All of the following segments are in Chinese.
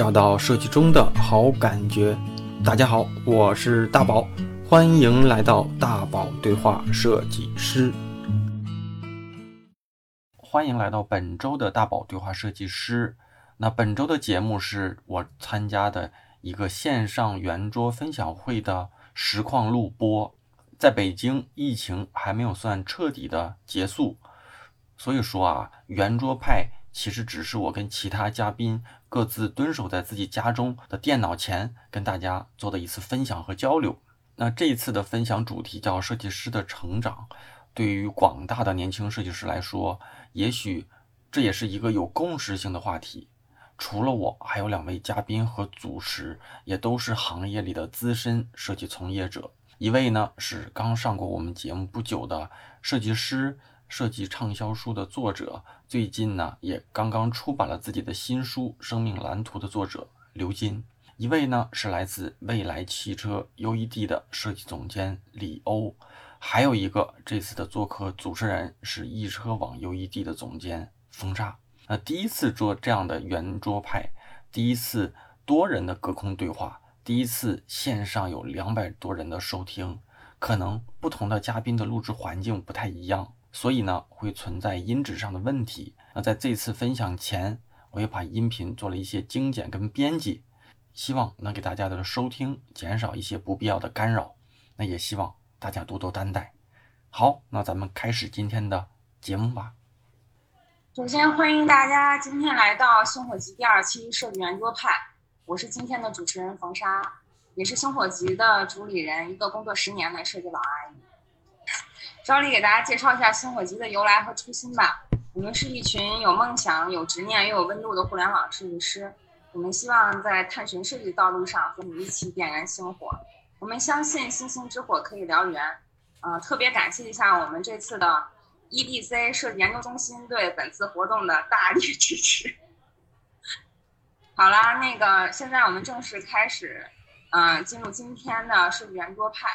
找到设计中的好感觉。大家好，我是大宝，欢迎来到大宝对话设计师。欢迎来到本周的大宝对话设计师。那本周的节目是我参加的一个线上圆桌分享会的实况录播。在北京，疫情还没有算彻底的结束，所以说啊，圆桌派其实只是我跟其他嘉宾各自蹲守在自己家中的电脑前，跟大家做的一次分享和交流。那这一次的分享主题叫设计师的成长。对于广大的年轻设计师来说，也许这也是一个有共识性的话题。除了我，还有两位嘉宾和主持，也都是行业里的资深设计从业者。一位呢是刚上过我们节目不久的设计师，设计畅销书的作者，最近呢也刚刚出版了自己的新书《生命蓝图》的作者刘金。一位呢是来自未来汽车 UED 的设计总监李欧。还有一个这次的做客主持人是易车网 UED 的总监风沙。那第一次做这样的圆桌派，第一次多人的隔空对话，第一次线上有两百多人的收听，可能不同的嘉宾的录制环境不太一样，所以呢会存在音质上的问题。那在这次分享前，我也把音频做了一些精简跟编辑，希望能给大家的收听减少一些不必要的干扰。那也希望。大家多多担待。好，那咱们开始今天的节目吧。首先欢迎大家今天来到星火集第二期设计圆桌派，我是今天的主持人冯莎，也是星火集的主理人，一个工作十年的设计老阿姨。照例给大家介绍一下星火集的由来和初心吧。我们是一群有梦想、有执念又有温度的互联网设计师，我们希望在探寻设计道路上和你一起点燃星火。我们相信星星之火可以燎原，呃，特别感谢一下我们这次的 EDC 设计研究中心对本次活动的大力支持。好啦，那个现在我们正式开始，嗯，进入今天的设计圆桌派。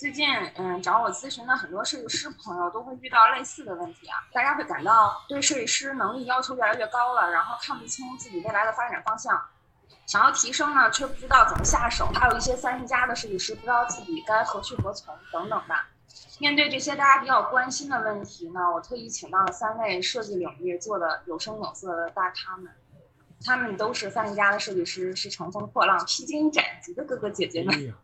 最近，嗯，找我咨询的很多设计师朋友都会遇到类似的问题啊，大家会感到对设计师能力要求越来越高了，然后看不清自己未来的发展方向。想要提升呢，却不知道怎么下手；还有一些三十加的设计师不知道自己该何去何从等等吧。面对这些大家比较关心的问题呢，我特意请到了三位设计领域做的有声有色的大咖们，他们都是三十加的设计师，是乘风破浪、披荆斩棘的哥哥姐姐们。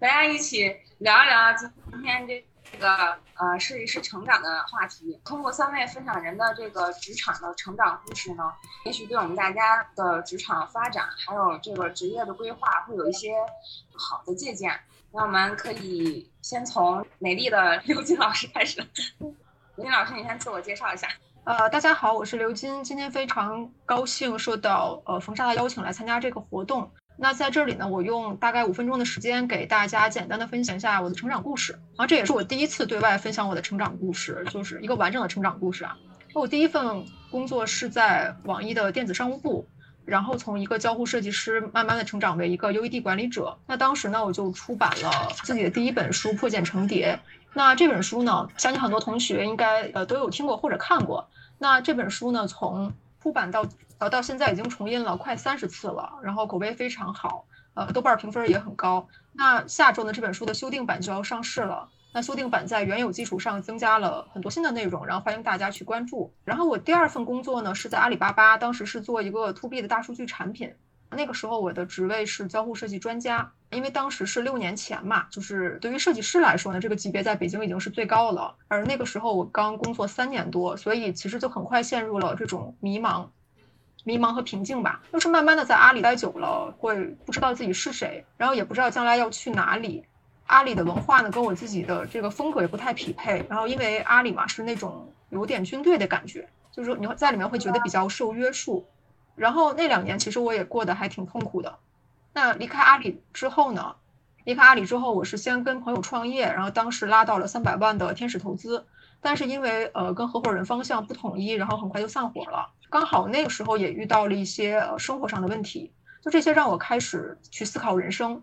大家一起聊一聊今天这。个呃设计师成长的话题，通过三位分享人的这个职场的成长故事呢，也许对我们大家的职场发展还有这个职业的规划会有一些好的借鉴。那我们可以先从美丽的 刘金老师开始。刘金老师，你先自我介绍一下。呃，大家好，我是刘金，今天非常高兴受到呃冯莎的邀请来参加这个活动。那在这里呢，我用大概五分钟的时间给大家简单的分享一下我的成长故事。然后这也是我第一次对外分享我的成长故事，就是一个完整的成长故事啊。我第一份工作是在网易的电子商务部，然后从一个交互设计师慢慢的成长为一个 UED 管理者。那当时呢，我就出版了自己的第一本书《破茧成蝶》。那这本书呢，相信很多同学应该呃都有听过或者看过。那这本书呢，从出版到呃，到现在已经重印了快三十次了，然后口碑非常好，呃，豆瓣评分也很高。那下周呢，这本书的修订版就要上市了。那修订版在原有基础上增加了很多新的内容，然后欢迎大家去关注。然后我第二份工作呢是在阿里巴巴，当时是做一个 to B 的大数据产品。那个时候我的职位是交互设计专家，因为当时是六年前嘛，就是对于设计师来说呢，这个级别在北京已经是最高了。而那个时候我刚工作三年多，所以其实就很快陷入了这种迷茫。迷茫和平静吧，就是慢慢的在阿里待久了，会不知道自己是谁，然后也不知道将来要去哪里。阿里的文化呢，跟我自己的这个风格也不太匹配。然后因为阿里嘛是那种有点军队的感觉，就是说你在里面会觉得比较受约束。然后那两年其实我也过得还挺痛苦的。那离开阿里之后呢？离开阿里之后，我是先跟朋友创业，然后当时拉到了三百万的天使投资，但是因为呃跟合伙人方向不统一，然后很快就散伙了。刚好那个时候也遇到了一些呃生活上的问题，就这些让我开始去思考人生，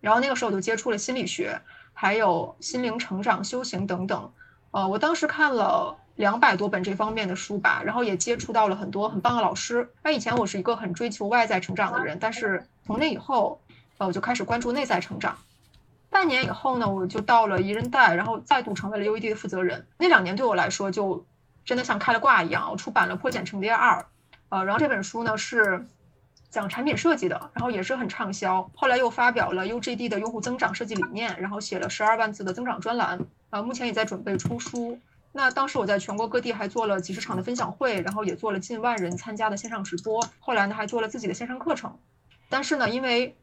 然后那个时候我就接触了心理学，还有心灵成长、修行等等。呃，我当时看了两百多本这方面的书吧，然后也接触到了很多很棒的老师。那以前我是一个很追求外在成长的人，但是从那以后，呃，我就开始关注内在成长。半年以后呢，我就到了宜人贷，然后再度成为了 UED 的负责人。那两年对我来说，就真的像开了挂一样。我出版了《破茧成蝶二》，呃，然后这本书呢是讲产品设计的，然后也是很畅销。后来又发表了 UGD 的用户增长设计理念，然后写了十二万字的增长专栏，啊，目前也在准备出书。那当时我在全国各地还做了几十场的分享会，然后也做了近万人参加的线上直播。后来呢，还做了自己的线上课程。但是呢，因为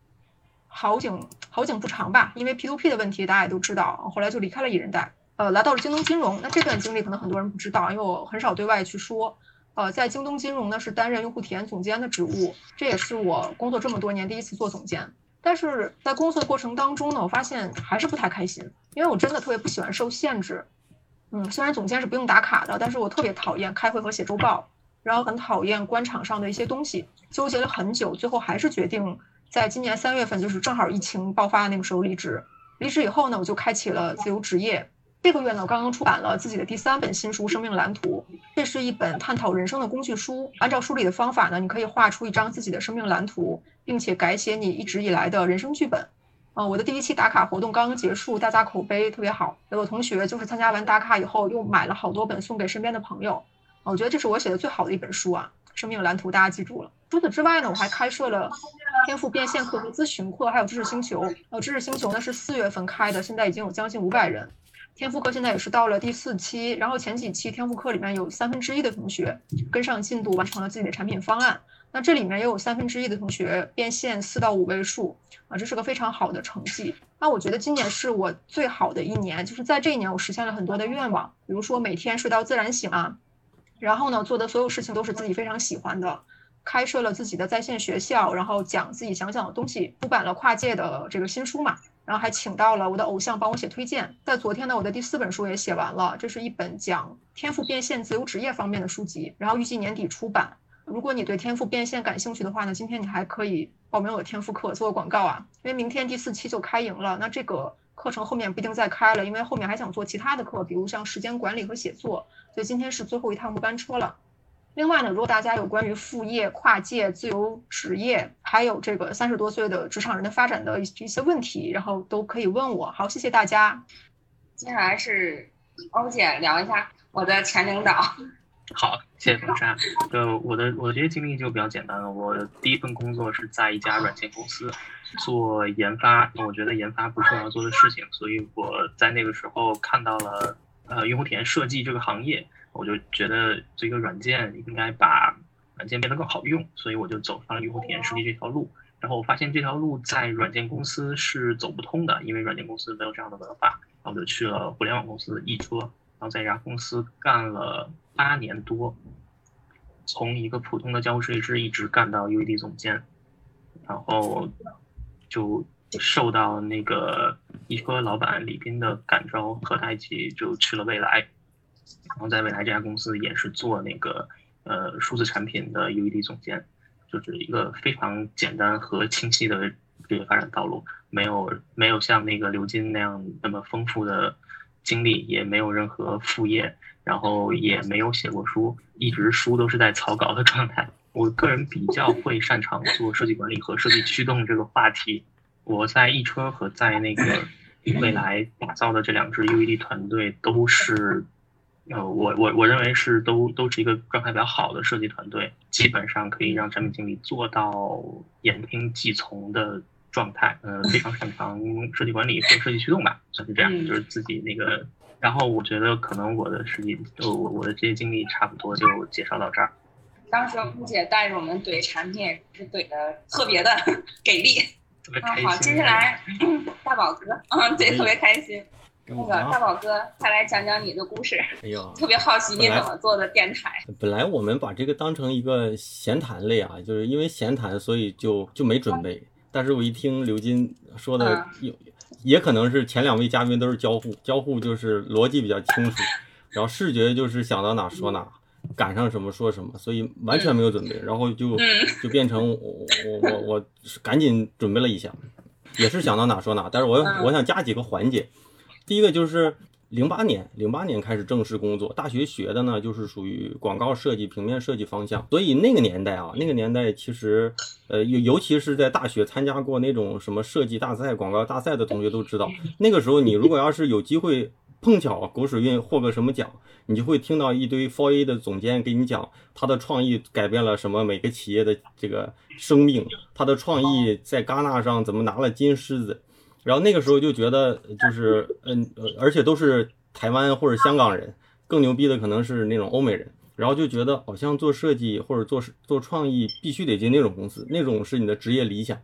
好景好景不长吧，因为 P2P 的问题，大家也都知道，后来就离开了宜人贷，呃，来到了京东金融。那这段经历可能很多人不知道，因为我很少对外去说。呃，在京东金融呢是担任用户体验总监的职务，这也是我工作这么多年第一次做总监。但是在工作的过程当中呢，我发现还是不太开心，因为我真的特别不喜欢受限制。嗯，虽然总监是不用打卡的，但是我特别讨厌开会和写周报，然后很讨厌官场上的一些东西，纠结了很久，最后还是决定在今年三月份，就是正好疫情爆发的那个时候离职。离职以后呢，我就开启了自由职业。这个月呢，我刚刚出版了自己的第三本新书《生命蓝图》，这是一本探讨人生的工具书。按照书里的方法呢，你可以画出一张自己的生命蓝图，并且改写你一直以来的人生剧本。啊，我的第一期打卡活动刚刚结束，大家口碑特别好。有的同学就是参加完打卡以后，又买了好多本送给身边的朋友。我觉得这是我写的最好的一本书啊，《生命蓝图》，大家记住了。除此之外呢，我还开设了天赋变现课和咨询课，还有知识星球。呃，知识星球呢是四月份开的，现在已经有将近五百人。天赋课现在也是到了第四期，然后前几期天赋课里面有三分之一的同学跟上进度，完成了自己的产品方案。那这里面也有三分之一的同学变现四到五位数啊，这是个非常好的成绩。那我觉得今年是我最好的一年，就是在这一年我实现了很多的愿望，比如说每天睡到自然醒啊，然后呢做的所有事情都是自己非常喜欢的，开设了自己的在线学校，然后讲自己想讲的东西，出版了跨界的这个新书嘛。然后还请到了我的偶像帮我写推荐。在昨天呢，我的第四本书也写完了，这是一本讲天赋变现、自由职业方面的书籍，然后预计年底出版。如果你对天赋变现感兴趣的话呢，今天你还可以报名我的天赋课做个广告啊，因为明天第四期就开营了。那这个课程后面不一定再开了，因为后面还想做其他的课，比如像时间管理和写作，所以今天是最后一趟末班车了。另外呢，如果大家有关于副业、跨界、自由职业，还有这个三十多岁的职场人的发展的一一些问题，然后都可以问我。好，谢谢大家。接下来是欧姐聊一下我的前领导。好，谢谢冯莎。呃，我的我的这些经历就比较简单了。我第一份工作是在一家软件公司做研发，我觉得研发不是我要做的事情，所以我在那个时候看到了呃用户体验设计这个行业。我就觉得这个软件应该把软件变得更好用，所以我就走上了用户体验设计这条路。然后我发现这条路在软件公司是走不通的，因为软件公司没有这样的文化。然后我就去了互联网公司易车，然后在这家公司干了八年多，从一个普通的交互设计师一直干到 UED 总监，然后就受到那个易车老板李斌的感召，和他一起就去了未来。然后在未来这家公司也是做那个呃数字产品的 UED 总监，就是一个非常简单和清晰的职业发展道路，没有没有像那个刘金那样那么丰富的经历，也没有任何副业，然后也没有写过书，一直书都是在草稿的状态。我个人比较会擅长做设计管理和设计驱动这个话题。我在易车和在那个未来打造的这两支 UED 团队都是。呃，我我我认为是都都是一个状态比较好的设计团队，基本上可以让产品经理做到言听计从的状态。呃，非常擅长设计管理和设计驱动吧，算是这样。就是自己那个，然后我觉得可能我的实际，我我的这些经历差不多就介绍到这儿。当时顾姐带着我们怼产品是怼的特别的 给力。啊，好，接下来大宝哥，嗯，对，特别开心。那个大宝哥，快来讲讲你的故事。哎呦，特别好奇你怎么做的电台。本来我们把这个当成一个闲谈类啊，就是因为闲谈，所以就就没准备。但是我一听刘金说的，有也可能是前两位嘉宾都是交互，交互就是逻辑比较清楚，然后视觉就是想到哪说哪，赶上什么说什么，所以完全没有准备，然后就就变成我我我我赶紧准备了一下，也是想到哪说哪，但是我我想加几个环节。第一个就是零八年，零八年开始正式工作。大学学的呢，就是属于广告设计、平面设计方向。所以那个年代啊，那个年代其实，呃，尤尤其是在大学参加过那种什么设计大赛、广告大赛的同学都知道，那个时候你如果要是有机会碰巧狗屎运获个什么奖，你就会听到一堆 f o A 的总监给你讲他的创意改变了什么每个企业的这个生命，他的创意在戛纳上怎么拿了金狮子。然后那个时候就觉得，就是嗯，而且都是台湾或者香港人，更牛逼的可能是那种欧美人。然后就觉得好像做设计或者做做创意必须得进那种公司，那种是你的职业理想。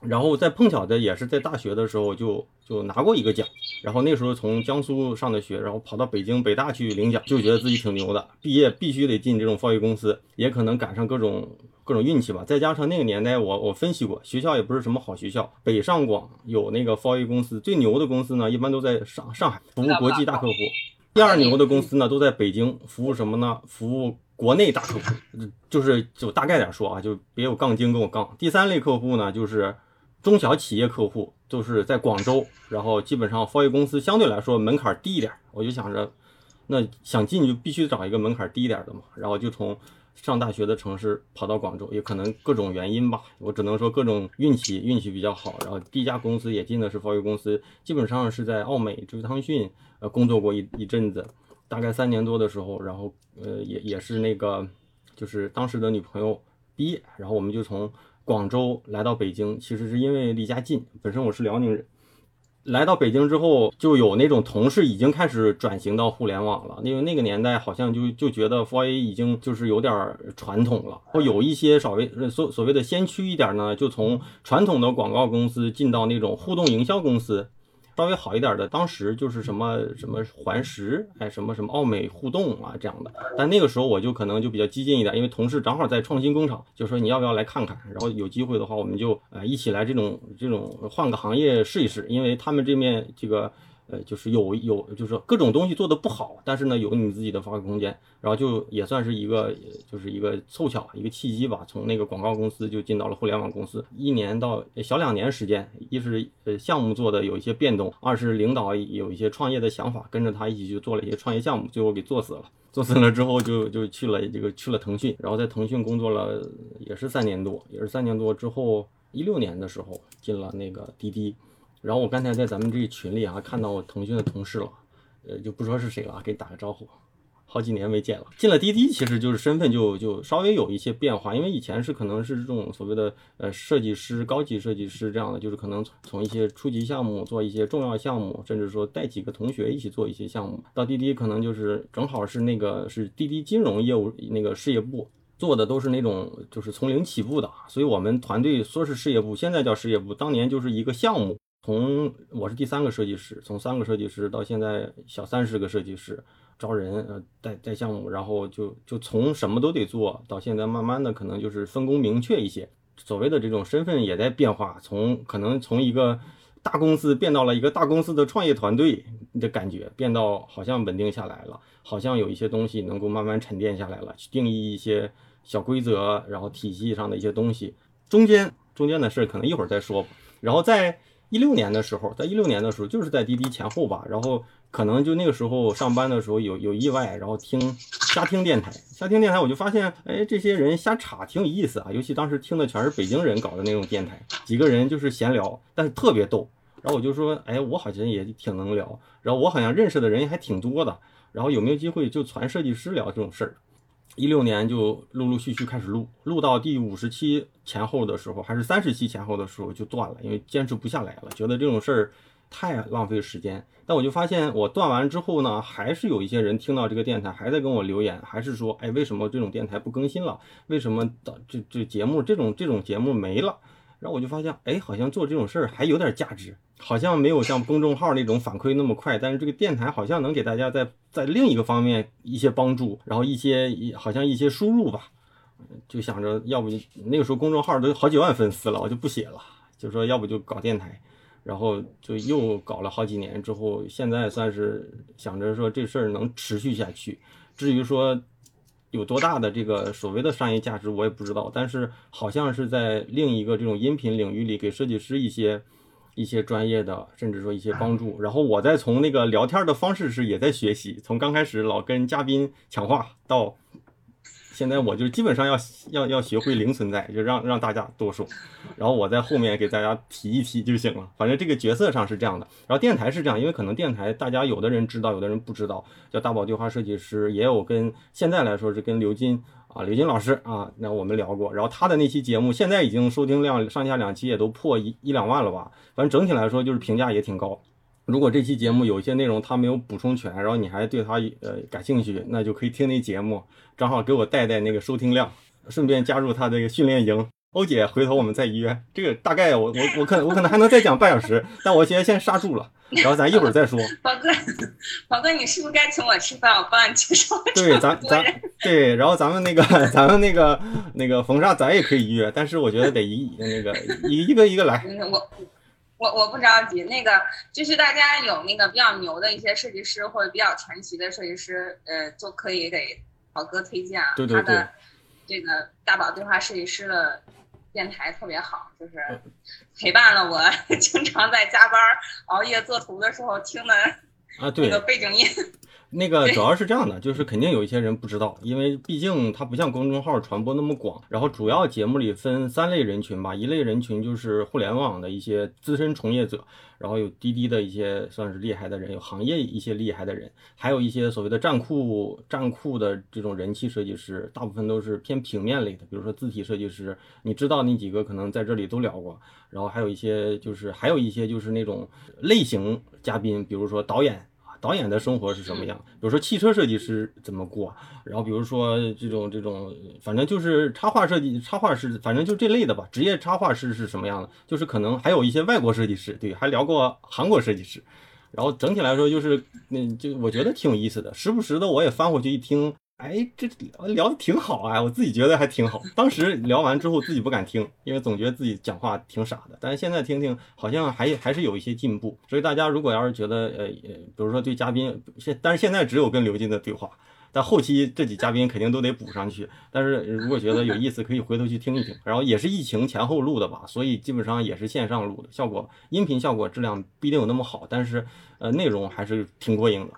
然后在碰巧的也是在大学的时候就就拿过一个奖。然后那时候从江苏上的学，然后跑到北京北大去领奖，就觉得自己挺牛的。毕业必须得进这种贸易公司，也可能赶上各种。各种运气吧，再加上那个年代，我我分析过，学校也不是什么好学校。北上广有那个 f o A 公司，最牛的公司呢，一般都在上上海服务国际大客户。第二牛的公司呢，都在北京服务什么呢？服务国内大客户，就是就大概点说啊，就别有杠精跟我杠。第三类客户呢，就是中小企业客户，就是在广州，然后基本上 f o A 公司相对来说门槛低一点。我就想着，那想进就必须找一个门槛低一点的嘛，然后就从。上大学的城市跑到广州，也可能各种原因吧，我只能说各种运气，运气比较好。然后第一家公司也进的是贸易公司，基本上是在奥美智汤逊呃工作过一一阵子，大概三年多的时候，然后呃也也是那个就是当时的女朋友毕业，然后我们就从广州来到北京，其实是因为离家近，本身我是辽宁人。来到北京之后，就有那种同事已经开始转型到互联网了。因为那个年代好像就就觉得 f o A 已经就是有点传统了，或有一些稍微所所谓的先驱一点呢，就从传统的广告公司进到那种互动营销公司。稍微好一点的，当时就是什么什么环石，哎，什么什么奥美互动啊这样的。但那个时候我就可能就比较激进一点，因为同事正好在创新工厂，就说你要不要来看看？然后有机会的话，我们就呃一起来这种这种换个行业试一试，因为他们这面这个。呃，就是有有，就是各种东西做的不好，但是呢，有你自己的发挥空间，然后就也算是一个，就是一个凑巧一个契机吧。从那个广告公司就进到了互联网公司，一年到小两年时间，一是呃项目做的有一些变动，二是领导有一些创业的想法，跟着他一起去做了一些创业项目，最后给做死了。做死了之后，就就去了这个去了腾讯，然后在腾讯工作了也是三年多，也是三年多之后，一六年的时候进了那个滴滴。然后我刚才在咱们这群里啊看到我腾讯的同事了，呃就不说是谁了，给你打个招呼，好几年没见了。进了滴滴，其实就是身份就就稍微有一些变化，因为以前是可能是这种所谓的呃设计师、高级设计师这样的，就是可能从一些初级项目做一些重要项目，甚至说带几个同学一起做一些项目。到滴滴可能就是正好是那个是滴滴金融业务那个事业部做的都是那种就是从零起步的，所以我们团队说是事业部，现在叫事业部，当年就是一个项目。从我是第三个设计师，从三个设计师到现在小三十个设计师，招人呃带带项目，然后就就从什么都得做到现在，慢慢的可能就是分工明确一些，所谓的这种身份也在变化，从可能从一个大公司变到了一个大公司的创业团队的感觉，变到好像稳定下来了，好像有一些东西能够慢慢沉淀下来了，去定义一些小规则，然后体系上的一些东西，中间中间的事可能一会儿再说吧，然后在。一六年的时候，在一六年的时候，就是在滴滴前后吧，然后可能就那个时候上班的时候有有意外，然后听瞎听电台，瞎听电台，我就发现，哎，这些人瞎插挺有意思啊，尤其当时听的全是北京人搞的那种电台，几个人就是闲聊，但是特别逗，然后我就说，哎，我好像也挺能聊，然后我好像认识的人还挺多的，然后有没有机会就传设计师聊这种事儿？一六年就陆陆续续开始录，录到第五十期前后的时候，还是三十期前后的时候就断了，因为坚持不下来了，觉得这种事儿太浪费时间。但我就发现，我断完之后呢，还是有一些人听到这个电台，还在跟我留言，还是说，哎，为什么这种电台不更新了？为什么的这这节目这种这种节目没了？然后我就发现，哎，好像做这种事儿还有点价值。好像没有像公众号那种反馈那么快，但是这个电台好像能给大家在在另一个方面一些帮助，然后一些好像一些输入吧，就想着要不那个时候公众号都好几万粉丝了，我就不写了，就说要不就搞电台，然后就又搞了好几年之后，现在算是想着说这事儿能持续下去。至于说有多大的这个所谓的商业价值，我也不知道，但是好像是在另一个这种音频领域里给设计师一些。一些专业的，甚至说一些帮助。然后我在从那个聊天的方式是也在学习，从刚开始老跟嘉宾抢话到。现在我就基本上要要要学会零存在，就让让大家多说，然后我在后面给大家提一提就行了。反正这个角色上是这样的，然后电台是这样，因为可能电台大家有的人知道，有的人不知道，叫大宝对话设计师，也有跟现在来说是跟刘金啊，刘金老师啊，那我们聊过，然后他的那期节目现在已经收听量上下两期也都破一一两万了吧，反正整体来说就是评价也挺高。如果这期节目有一些内容他没有补充全，然后你还对他呃感兴趣，那就可以听那节目，正好给我带带那个收听量，顺便加入他这个训练营。欧姐，回头我们再约。这个大概我我我可我可能还能再讲半小时，但我现在先刹住了，然后咱一会儿再说。宝哥，宝哥，你是不是该请我吃饭？我帮你介绍。对，咱咱对，然后咱们那个 咱们那个那个冯莎，咱也可以约，但是我觉得得一那个一一个一个来。我。我我不着急，那个就是大家有那个比较牛的一些设计师或者比较传奇的设计师，呃，就可以给宝哥推荐啊。对对对。他的这个大宝对话设计师的电台特别好，就是陪伴了我 经常在加班熬夜做图的时候听的啊，对，那个背景音。那个主要是这样的，就是肯定有一些人不知道，因为毕竟它不像公众号传播那么广。然后主要节目里分三类人群吧，一类人群就是互联网的一些资深从业者，然后有滴滴的一些算是厉害的人，有行业一些厉害的人，还有一些所谓的站酷站酷的这种人气设计师，大部分都是偏平面类的，比如说字体设计师，你知道那几个可能在这里都聊过。然后还有一些就是还有一些就是那种类型嘉宾，比如说导演。导演的生活是什么样？比如说汽车设计师怎么过，然后比如说这种这种，反正就是插画设计、插画师，反正就这类的吧。职业插画师是什么样的？就是可能还有一些外国设计师，对，还聊过韩国设计师。然后整体来说就是，嗯就我觉得挺有意思的。时不时的我也翻回去一听。哎，这聊的挺好啊，我自己觉得还挺好。当时聊完之后自己不敢听，因为总觉得自己讲话挺傻的。但是现在听听，好像还还是有一些进步。所以大家如果要是觉得，呃，比如说对嘉宾，现但是现在只有跟刘金的对话，但后期这几嘉宾肯定都得补上去。但是如果觉得有意思，可以回头去听一听。然后也是疫情前后录的吧，所以基本上也是线上录的，效果音频效果质量不一定有那么好，但是呃内容还是挺过硬的。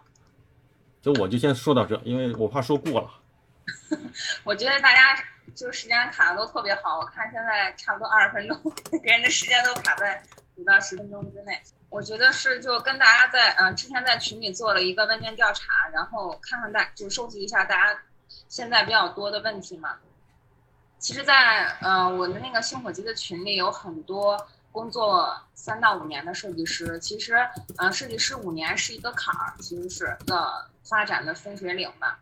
就我就先说到这，因为我怕说过了。我觉得大家就时间卡的都特别好，我看现在差不多二十分钟，别人的时间都卡在五到十分钟之内。我觉得是就跟大家在呃之前在群里做了一个问卷调查，然后看看大就收集一下大家现在比较多的问题嘛。其实，在呃我的那个星火集的群里有很多工作三到五年的设计师，其实呃设计师五年是一个坎儿，其实是一个。发展的分水岭吧，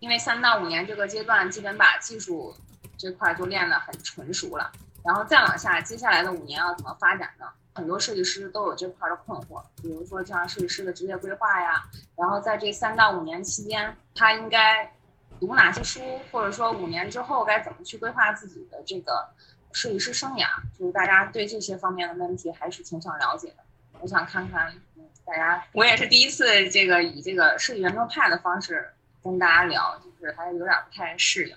因为三到五年这个阶段，基本把技术这块就练得很纯熟了，然后再往下，接下来的五年要怎么发展呢？很多设计师都有这块的困惑，比如说像设计师的职业规划呀，然后在这三到五年期间，他应该读哪些书，或者说五年之后该怎么去规划自己的这个设计师生涯？就是大家对这些方面的问题还是挺想了解的，我想看看。大家，我也是第一次这个以这个设计圆桌派的方式跟大家聊，就是还有点不太适应。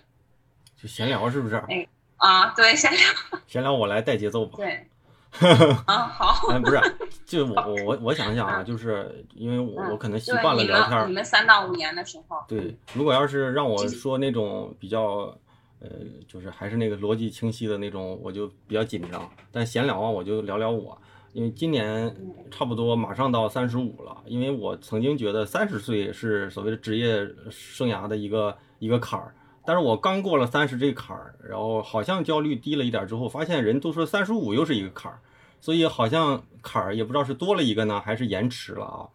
就闲聊是不是？哎，啊，对，闲聊。闲聊，我来带节奏吧。对。啊，好。哎，不是，就我我我我想想啊，就是因为我我可能习惯了聊天。你们三到五年的时候。对，如果要是让我说那种比较，呃，就是还是那个逻辑清晰的那种，我就比较紧张。但闲聊啊，我就聊聊我。因为今年差不多马上到三十五了，因为我曾经觉得三十岁是所谓的职业生涯的一个一个坎儿，但是我刚过了三十这坎儿，然后好像焦虑低了一点之后，发现人都说三十五又是一个坎儿，所以好像坎儿也不知道是多了一个呢，还是延迟了啊。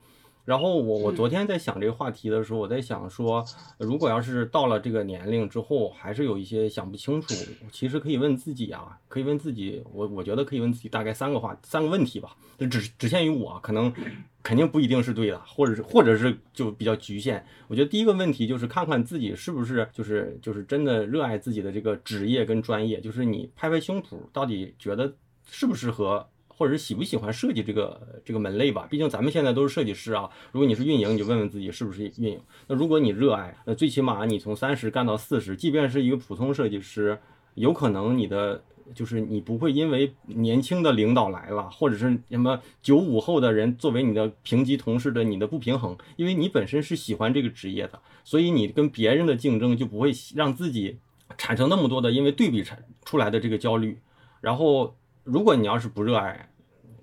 然后我我昨天在想这个话题的时候，我在想说，如果要是到了这个年龄之后，还是有一些想不清楚，其实可以问自己啊，可以问自己，我我觉得可以问自己大概三个话三个问题吧，就只只限于我，可能肯定不一定是对的，或者是或者是就比较局限。我觉得第一个问题就是看看自己是不是就是就是真的热爱自己的这个职业跟专业，就是你拍拍胸脯，到底觉得适不适合。或者是喜不喜欢设计这个这个门类吧？毕竟咱们现在都是设计师啊。如果你是运营，你就问问自己是不是运营。那如果你热爱，那最起码你从三十干到四十，即便是一个普通设计师，有可能你的就是你不会因为年轻的领导来了，或者是什么九五后的人作为你的平级同事的你的不平衡，因为你本身是喜欢这个职业的，所以你跟别人的竞争就不会让自己产生那么多的因为对比产出来的这个焦虑。然后，如果你要是不热爱，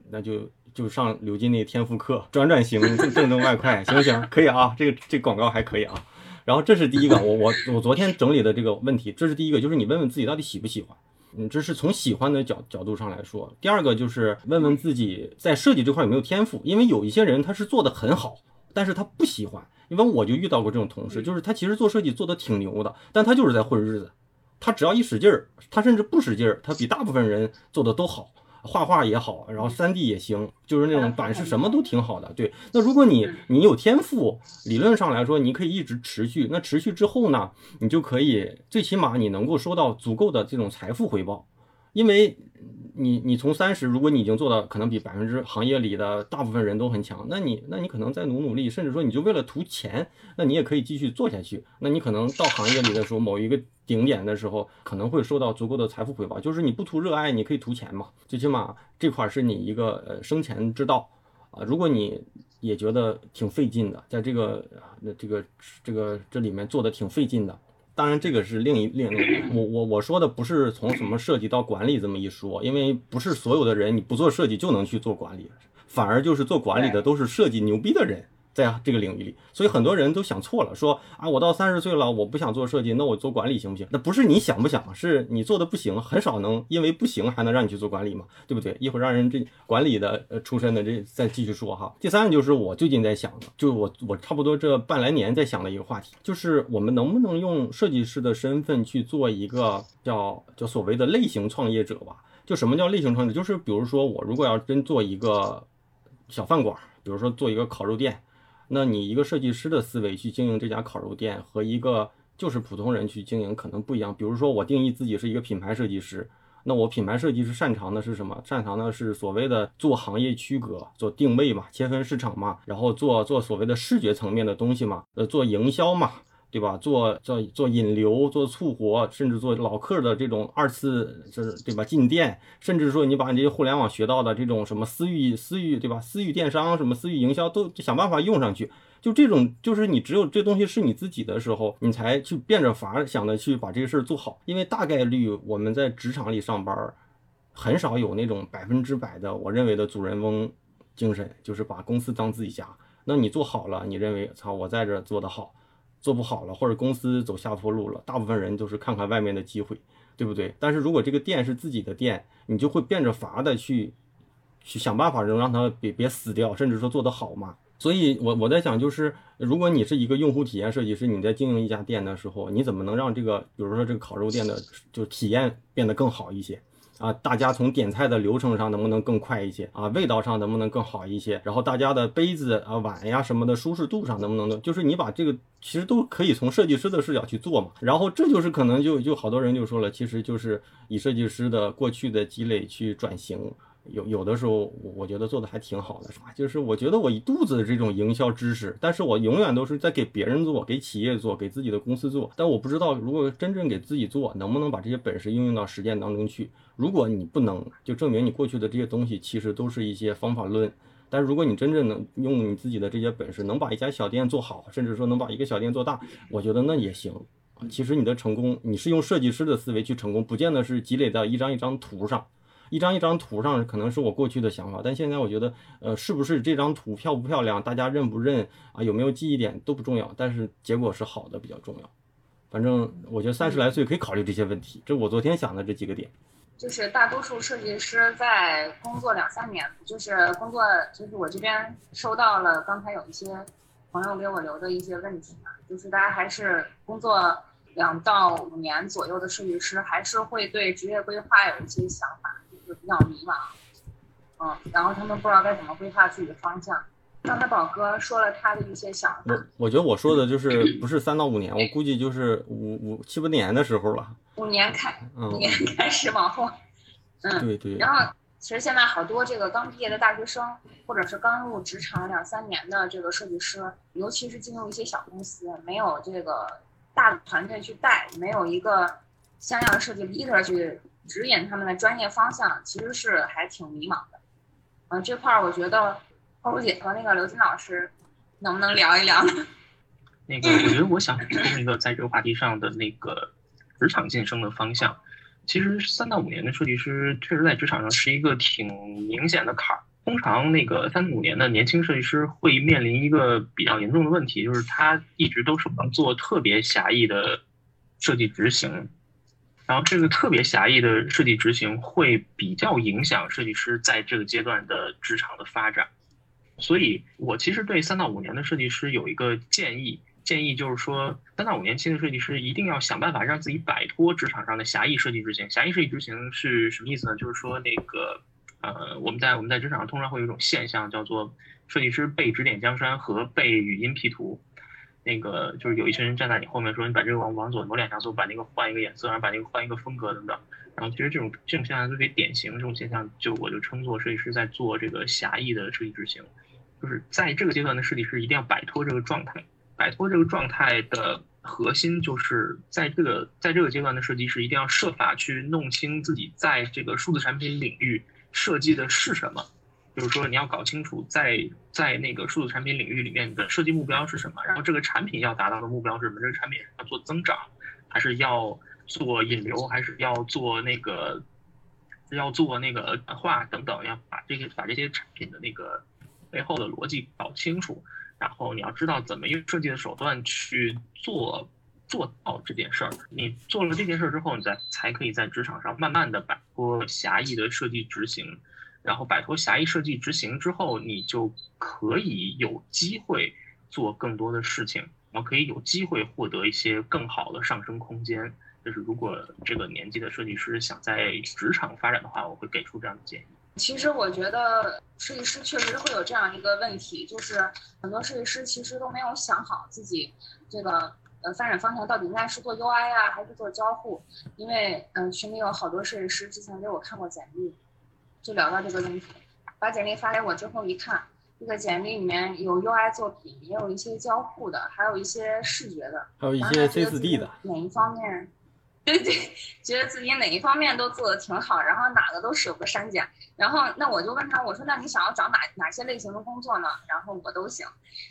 那就就上刘金那天赋课，转转型，挣挣外快，行不行？可以啊，这个这广告还可以啊。然后这是第一个，我我我昨天整理的这个问题，这是第一个，就是你问问自己到底喜不喜欢，嗯，这是从喜欢的角角度上来说。第二个就是问问自己在设计这块有没有天赋，因为有一些人他是做的很好，但是他不喜欢。因为我就遇到过这种同事，就是他其实做设计做的挺牛的，但他就是在混日子，他只要一使劲儿，他甚至不使劲儿，他比大部分人做的都好。画画也好，然后三 D 也行，就是那种版式什么都挺好的。对，那如果你你有天赋，理论上来说你可以一直持续。那持续之后呢，你就可以最起码你能够收到足够的这种财富回报，因为。你你从三十，如果你已经做到可能比百分之行业里的大部分人都很强，那你那你可能再努努力，甚至说你就为了图钱，那你也可以继续做下去。那你可能到行业里的时候，某一个顶点的时候，可能会收到足够的财富回报。就是你不图热爱，你可以图钱嘛，最起码这块是你一个呃生钱之道啊。如果你也觉得挺费劲的，在这个那这个这个这里面做的挺费劲的。当然，这个是另一另我我我说的不是从什么设计到管理这么一说，因为不是所有的人你不做设计就能去做管理，反而就是做管理的都是设计牛逼的人。在这个领域里，所以很多人都想错了，说啊，我到三十岁了，我不想做设计，那我做管理行不行？那不是你想不想，是你做的不行，很少能因为不行还能让你去做管理嘛，对不对？一会儿让人这管理的呃出身的这再继续说哈。第三个就是我最近在想的，就是我我差不多这半来年在想的一个话题，就是我们能不能用设计师的身份去做一个叫叫所谓的类型创业者吧？就什么叫类型创业者？就是比如说我如果要真做一个小饭馆，比如说做一个烤肉店。那你一个设计师的思维去经营这家烤肉店，和一个就是普通人去经营可能不一样。比如说，我定义自己是一个品牌设计师，那我品牌设计师擅长的是什么？擅长的是所谓的做行业区隔、做定位嘛，切分市场嘛，然后做做所谓的视觉层面的东西嘛，呃，做营销嘛。对吧？做做做引流，做促活，甚至做老客的这种二次，就是对吧？进店，甚至说你把你这些互联网学到的这种什么私域、私域，对吧？私域电商，什么私域营销，都想办法用上去。就这种，就是你只有这东西是你自己的时候，你才去变着法想的去把这个事儿做好。因为大概率我们在职场里上班，很少有那种百分之百的我认为的主人翁精神，就是把公司当自己家。那你做好了，你认为操，我在这做得好。做不好了，或者公司走下坡路了，大部分人都是看看外面的机会，对不对？但是如果这个店是自己的店，你就会变着法的去去想办法，能让它别别死掉，甚至说做得好嘛。所以，我我在想，就是如果你是一个用户体验设计师，你在经营一家店的时候，你怎么能让这个，比如说这个烤肉店的就体验变得更好一些？啊，大家从点菜的流程上能不能更快一些啊？味道上能不能更好一些？然后大家的杯子啊、碗呀什么的舒适度上能不能，就是你把这个其实都可以从设计师的视角去做嘛。然后这就是可能就就好多人就说了，其实就是以设计师的过去的积累去转型。有有的时候，我我觉得做的还挺好的，是吧？就是我觉得我一肚子的这种营销知识，但是我永远都是在给别人做，给企业做，给自己的公司做。但我不知道，如果真正给自己做，能不能把这些本事应用到实践当中去？如果你不能，就证明你过去的这些东西其实都是一些方法论。但如果你真正能用你自己的这些本事，能把一家小店做好，甚至说能把一个小店做大，我觉得那也行。其实你的成功，你是用设计师的思维去成功，不见得是积累到一张一张图上。一张一张图上可能是我过去的想法，但现在我觉得，呃，是不是这张图漂不漂亮，大家认不认啊，有没有记忆点都不重要，但是结果是好的比较重要。反正我觉得三十来岁可以考虑这些问题，这我昨天想的这几个点。就是大多数设计师在工作两三年，就是工作，就是我这边收到了刚才有一些朋友给我留的一些问题嘛，就是大家还是工作两到五年左右的设计师，还是会对职业规划有一些想法。就比较迷茫，嗯，然后他们不知道该怎么规划自己的方向。刚才宝哥说了他的一些想法，我我觉得我说的就是不是三到五年，我估计就是五五七八年的时候了。五年开，五年开始往后，嗯，对对。然后其实现在好多这个刚毕业的大学生，或者是刚入职场两三年的这个设计师，尤其是进入一些小公司，没有这个大的团队去带，没有一个像样的设计 leader 去。指引他们的专业方向，其实是还挺迷茫的。嗯，这块儿我觉得花姐和那个刘金老师能不能聊一聊？那个，我觉得我想补充一个在这个话题上的那个职场晋升的方向。其实三到五年的设计师，确实在职场上是一个挺明显的坎儿。通常那个三五年的年轻设计师会面临一个比较严重的问题，就是他一直都是能做特别狭义的设计执行，然后这个特别狭义的设计执行会比较影响设计师在这个阶段的职场的发展。所以我其实对三到五年的设计师有一个建议。建议就是说，三到五年期的设计师一定要想办法让自己摆脱职场上的狭义设计执行。狭义设计执行是什么意思呢？就是说，那个，呃，我们在我们在职场上通常会有一种现象，叫做设计师被指点江山和被语音 P 图。那个就是有一群人站在你后面说，你把这个往往左挪两下，做把那个换一个颜色，然后把那个换一个风格等等。然后其实这种这种现象特别典型，这种现象就我就称作设计师在做这个狭义的设计执行。就是在这个阶段的设计师一定要摆脱这个状态。摆脱这个状态的核心，就是在这个在这个阶段的设计师一定要设法去弄清自己在这个数字产品领域设计的是什么，就是说你要搞清楚在在那个数字产品领域里面的设计目标是什么，然后这个产品要达到的目标是什么？这个产品要做增长，还是要做引流，还是要做那个要做那个化等等，要把这些把这些产品的那个背后的逻辑搞清楚。然后你要知道怎么用设计的手段去做做到这件事儿。你做了这件事儿之后，你再才可以在职场上慢慢的摆脱狭义的设计执行。然后摆脱狭义设计执行之后，你就可以有机会做更多的事情，然后可以有机会获得一些更好的上升空间。就是如果这个年纪的设计师想在职场发展的话，我会给出这样的建议。其实我觉得设计师确实会有这样一个问题，就是很多设计师其实都没有想好自己这个呃发展方向到底应该是做 UI 啊，还是做交互。因为嗯群里有好多设计师之前给我看过简历，就聊到这个问题，把简历发给我之后一看，这个简历里面有 UI 作品，也有一些交互的，还有一些视觉的，还有一些 C4D 的，哪一方面？对 对，觉得自己哪一方面都做的挺好，然后哪个都舍不删减。然后那我就问他，我说那你想要找哪哪些类型的工作呢？然后我都行，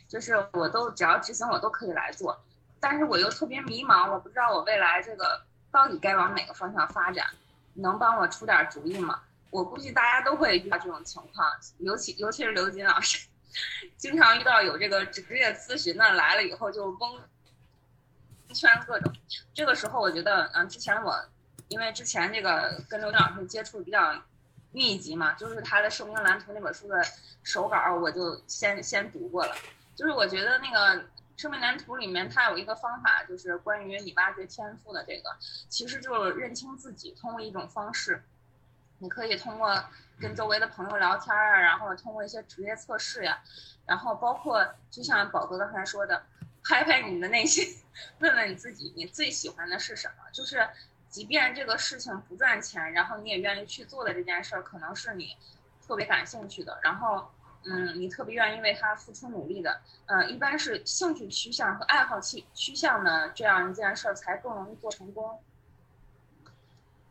就是我都只要执行我都可以来做。但是我又特别迷茫，我不知道我未来这个到底该往哪个方向发展，能帮我出点主意吗？我估计大家都会遇到这种情况，尤其尤其是刘金老师，经常遇到有这个职业咨询的来了以后就懵。圈各种，这个时候我觉得，嗯，之前我，因为之前这个跟刘军老师接触比较密集嘛，就是他的《生命蓝图》那本书的手稿，我就先先读过了。就是我觉得那个《生命蓝图》里面，它有一个方法，就是关于你挖掘天赋的这个，其实就是认清自己，通过一种方式，你可以通过跟周围的朋友聊天啊，然后通过一些职业测试呀，然后包括就像宝哥刚才说的。拍拍你的内心，问问你自己，你最喜欢的是什么？就是，即便这个事情不赚钱，然后你也愿意去做的这件事儿，可能是你特别感兴趣的，然后，嗯，你特别愿意为它付出努力的。嗯，一般是兴趣趋向和爱好趋趋向的这样一件事儿，才更容易做成功。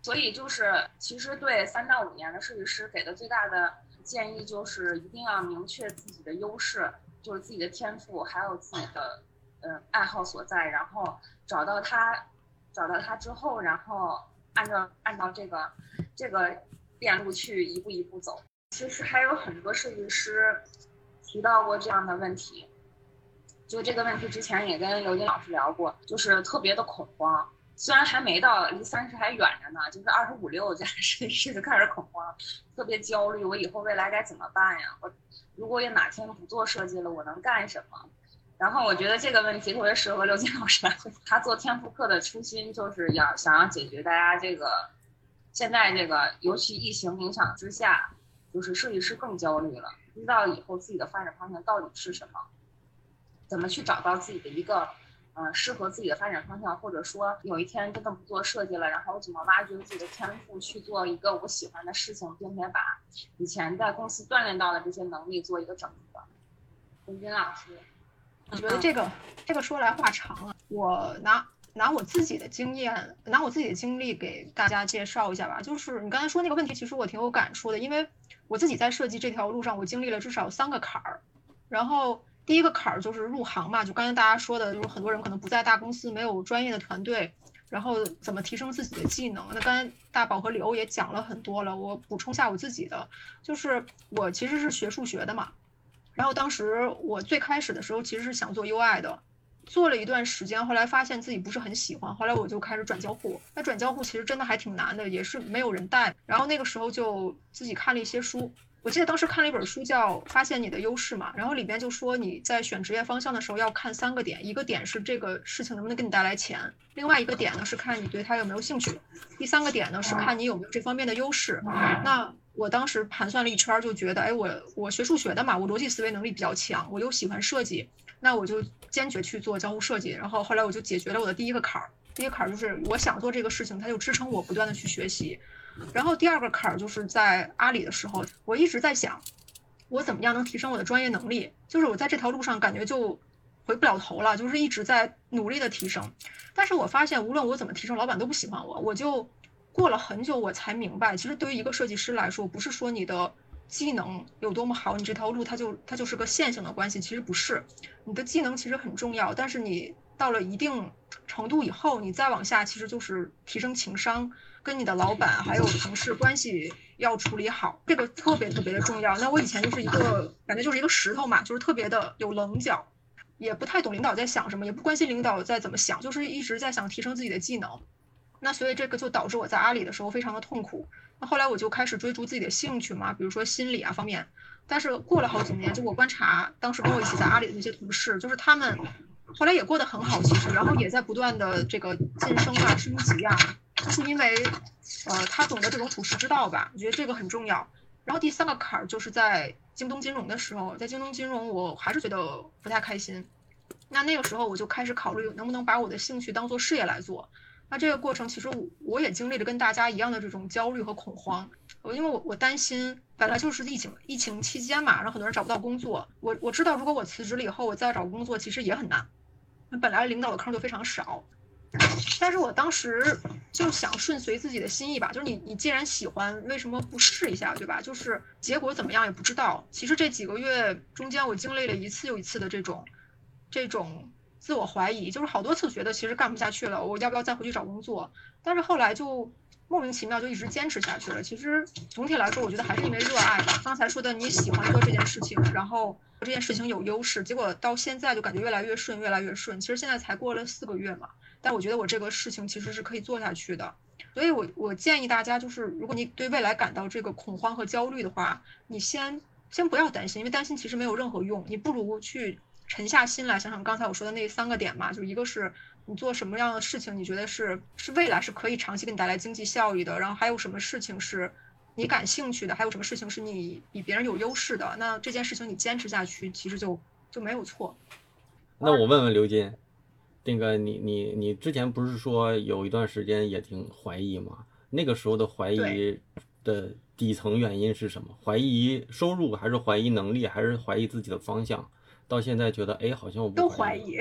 所以，就是其实对三到五年的设计师给的最大的建议，就是一定要明确自己的优势，就是自己的天赋，还有自己的。嗯，爱好所在，然后找到他，找到他之后，然后按照按照这个这个链路去一步一步走。其实还有很多设计师提到过这样的问题，就这个问题之前也跟刘金老师聊过，就是特别的恐慌。虽然还没到离三十还远着呢，就是二十五六 这样设计师就开始恐慌，特别焦虑，我以后未来该怎么办呀？我如果也哪天不做设计了，我能干什么？然后我觉得这个问题特别适合刘金老师。他做天赋课的初心就是要想要解决大家这个现在这个尤其疫情影响之下，就是设计师更焦虑了，不知道以后自己的发展方向到底是什么，怎么去找到自己的一个嗯适合自己的发展方向，或者说有一天真的不做设计了，然后我怎么挖掘自己的天赋去做一个我喜欢的事情，并且把以前在公司锻炼到的这些能力做一个整合。刘金老师。我觉得这个这个说来话长了，我拿拿我自己的经验，拿我自己的经历给大家介绍一下吧。就是你刚才说那个问题，其实我挺有感触的，因为我自己在设计这条路上，我经历了至少三个坎儿。然后第一个坎儿就是入行嘛，就刚才大家说的，就是很多人可能不在大公司，没有专业的团队，然后怎么提升自己的技能？那刚才大宝和刘也讲了很多了，我补充下我自己的，就是我其实是学数学的嘛，然后当时我最开始的时候其实是想做 UI 的。做了一段时间，后来发现自己不是很喜欢，后来我就开始转交互。那转交互其实真的还挺难的，也是没有人带。然后那个时候就自己看了一些书，我记得当时看了一本书叫《发现你的优势》嘛，然后里边就说你在选职业方向的时候要看三个点，一个点是这个事情能不能给你带来钱，另外一个点呢是看你对它有没有兴趣，第三个点呢是看你有没有这方面的优势。那我当时盘算了一圈，就觉得，哎，我我学数学的嘛，我逻辑思维能力比较强，我又喜欢设计。那我就坚决去做交互设计，然后后来我就解决了我的第一个坎儿。第一个坎儿就是我想做这个事情，它就支撑我不断的去学习。然后第二个坎儿就是在阿里的时候，我一直在想，我怎么样能提升我的专业能力？就是我在这条路上感觉就回不了头了，就是一直在努力的提升。但是我发现无论我怎么提升，老板都不喜欢我。我就过了很久，我才明白，其实对于一个设计师来说，不是说你的。技能有多么好，你这条路它就它就是个线性的关系，其实不是。你的技能其实很重要，但是你到了一定程度以后，你再往下其实就是提升情商，跟你的老板还有同事关系要处理好，这个特别特别的重要。那我以前就是一个感觉就是一个石头嘛，就是特别的有棱角，也不太懂领导在想什么，也不关心领导在怎么想，就是一直在想提升自己的技能。那所以这个就导致我在阿里的时候非常的痛苦。那后来我就开始追逐自己的兴趣嘛，比如说心理啊方面。但是过了好几年，就我观察当时跟我一起在阿里的那些同事，就是他们后来也过得很好，其实，然后也在不断的这个晋升啊、升级啊，就是因为呃他懂得这种处世之道吧，我觉得这个很重要。然后第三个坎儿就是在京东金融的时候，在京东金融我还是觉得不太开心。那那个时候我就开始考虑能不能把我的兴趣当做事业来做。那这个过程其实我我也经历了跟大家一样的这种焦虑和恐慌，我因为我我担心，本来就是疫情疫情期间嘛，然后很多人找不到工作，我我知道如果我辞职了以后我再找工作其实也很难，那本来领导的坑就非常少，但是我当时就想顺随自己的心意吧，就是你你既然喜欢，为什么不试一下，对吧？就是结果怎么样也不知道。其实这几个月中间我经历了一次又一次的这种这种。自我怀疑，就是好多次觉得其实干不下去了，我要不要再回去找工作？但是后来就莫名其妙就一直坚持下去了。其实总体来说，我觉得还是因为热爱吧。刚才说的你喜欢做这件事情，然后这件事情有优势，结果到现在就感觉越来越顺，越来越顺。其实现在才过了四个月嘛，但我觉得我这个事情其实是可以做下去的。所以我我建议大家，就是如果你对未来感到这个恐慌和焦虑的话，你先先不要担心，因为担心其实没有任何用，你不如去。沉下心来想想刚才我说的那三个点嘛，就一个是你做什么样的事情，你觉得是是未来是可以长期给你带来经济效益的，然后还有什么事情是你感兴趣的，还有什么事情是你比别人有优势的，那这件事情你坚持下去，其实就就没有错。那我问问刘金，那个你你你之前不是说有一段时间也挺怀疑吗？那个时候的怀疑的底层原因是什么？怀疑收入，还是怀疑能力，还是怀疑自己的方向？到现在觉得，哎，好像我都怀疑，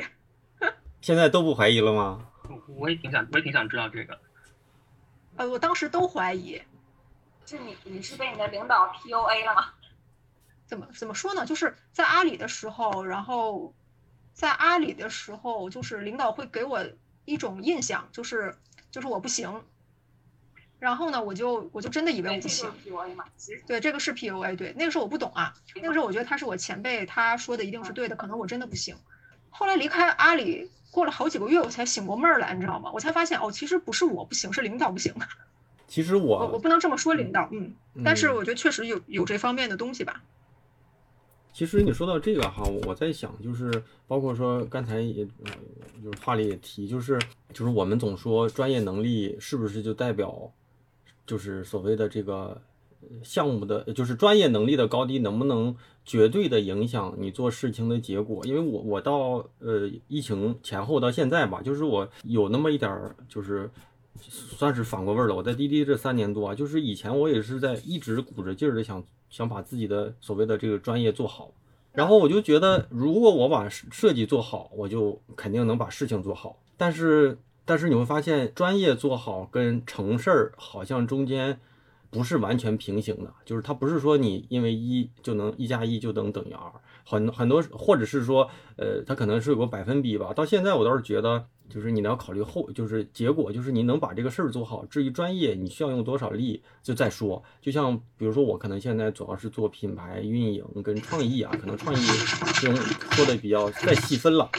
现在都不怀疑了吗？我也挺想，我也挺想知道这个。呃，我当时都怀疑，是你，你是被你的领导 PUA 了吗？怎么怎么说呢？就是在阿里的时候，然后在阿里的时候，就是领导会给我一种印象，就是就是我不行。然后呢，我就我就真的以为我不行。对，这个是 PUA。对，那个时候我不懂啊。那个时候我觉得他是我前辈，他说的一定是对的，可能我真的不行。后来离开阿里，过了好几个月，我才醒过味儿来，你知道吗？我才发现哦，其实不是我不行，是领导不行。其实我我不能这么说领导，嗯，但是我觉得确实有有这方面的东西吧。其实你说到这个哈，我在想，就是包括说刚才也就是话里也提，就是就是我们总说专业能力是不是就代表。就是所谓的这个项目的，就是专业能力的高低，能不能绝对的影响你做事情的结果？因为我我到呃疫情前后到现在吧，就是我有那么一点儿，就是算是反过味儿了。我在滴滴这三年多啊，就是以前我也是在一直鼓着劲儿的想想把自己的所谓的这个专业做好，然后我就觉得如果我把设计做好，我就肯定能把事情做好，但是。但是你会发现，专业做好跟成事儿好像中间不是完全平行的，就是它不是说你因为一就能一加一就能等于二，很很多或者是说，呃，它可能是有个百分比吧。到现在我倒是觉得。就是你要考虑后，就是结果，就是你能把这个事儿做好。至于专业，你需要用多少力，就再说。就像比如说，我可能现在主要是做品牌运营跟创意啊，可能创意这种说的比较再细分了。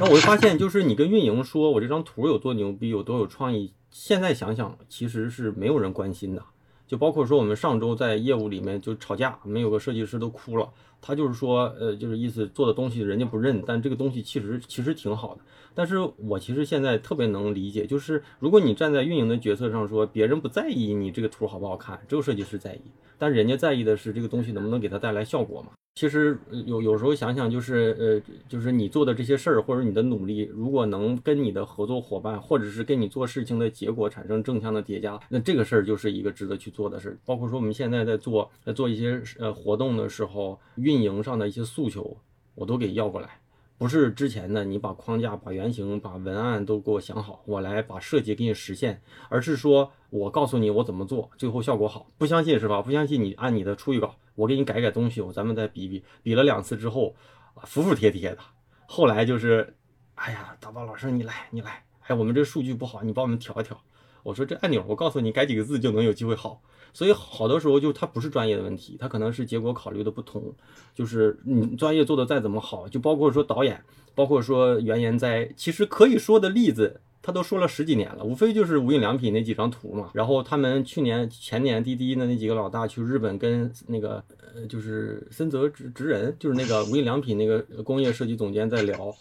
那我就发现，就是你跟运营说我这张图有多牛逼，有多有创意，现在想想其实是没有人关心的。就包括说我们上周在业务里面就吵架，我们有个设计师都哭了。他就是说，呃，就是意思做的东西人家不认，但这个东西其实其实挺好的。但是我其实现在特别能理解，就是如果你站在运营的角色上说，别人不在意你这个图好不好看，只有设计师在意，但人家在意的是这个东西能不能给他带来效果嘛。其实有有时候想想，就是呃，就是你做的这些事儿或者你的努力，如果能跟你的合作伙伴或者是跟你做事情的结果产生正向的叠加，那这个事儿就是一个值得去做的事儿。包括说我们现在在做在做一些呃活动的时候，运运营上的一些诉求，我都给要过来。不是之前的你把框架、把原型、把文案都给我想好，我来把设计给你实现，而是说我告诉你我怎么做，最后效果好。不相信是吧？不相信你按你的出一稿，我给你改改东西，咱们再比比。比了两次之后，服服帖帖的。后来就是，哎呀，大宝老师你来你来，哎，我们这数据不好，你帮我们调一调。我说这按钮，我告诉你改几个字就能有机会好。所以好多时候就它不是专业的问题，它可能是结果考虑的不同。就是你专业做的再怎么好，就包括说导演，包括说原研哉，其实可以说的例子，他都说了十几年了，无非就是无印良品那几张图嘛。然后他们去年前年滴滴的那几个老大去日本跟那个呃就是森泽直直人，就是那个无印良品那个工业设计总监在聊。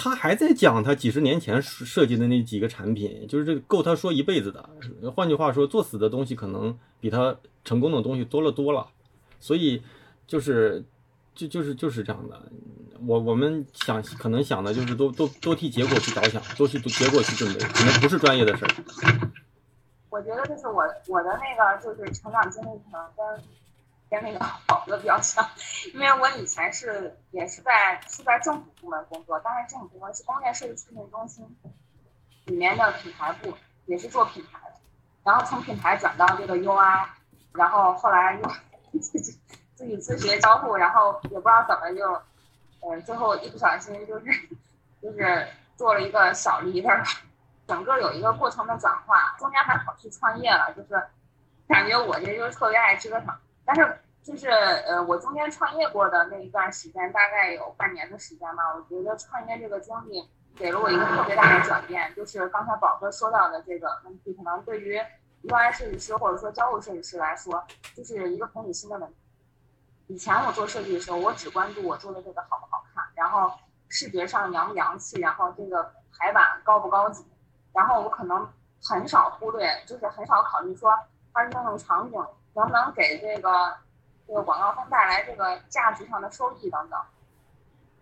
他还在讲他几十年前设计的那几个产品，就是这够他说一辈子的。换句话说，作死的东西可能比他成功的东西多了多了。所以就是，就就是就是这样的。我我们想可能想的就是多多多替结果去着想，多去结果去准备，可能不是专业的事儿。我觉得就是我我的那个就是成长经历可能跟。跟那个宝哥比较像，因为我以前是也是在是在政府部门工作，但是政府部门是工业设计促进中心里面的品牌部，也是做品牌的，然后从品牌转到这个 UI，然后后来又 自己自己自学交互，然后也不知道怎么就，嗯，最后一不小心就是就是做了一个小 leader，整个有一个过程的转化，中间还跑去创业了，就是感觉我这就是特别爱折腾。但是就是呃，我中间创业过的那一段时间，大概有半年的时间吧。我觉得创业这个经历给了我一个特别大的转变，就是刚才宝哥说到的这个问题，可能对于 UI 设计师或者说交互设计师来说，就是一个同理心的问题。以前我做设计的时候，我只关注我做的这个好不好看，然后视觉上洋不洋气，然后这个排版高不高级，然后我可能很少忽略，就是很少考虑说它应用场景。能不能给这个这个广告方带来这个价值上的收益等等？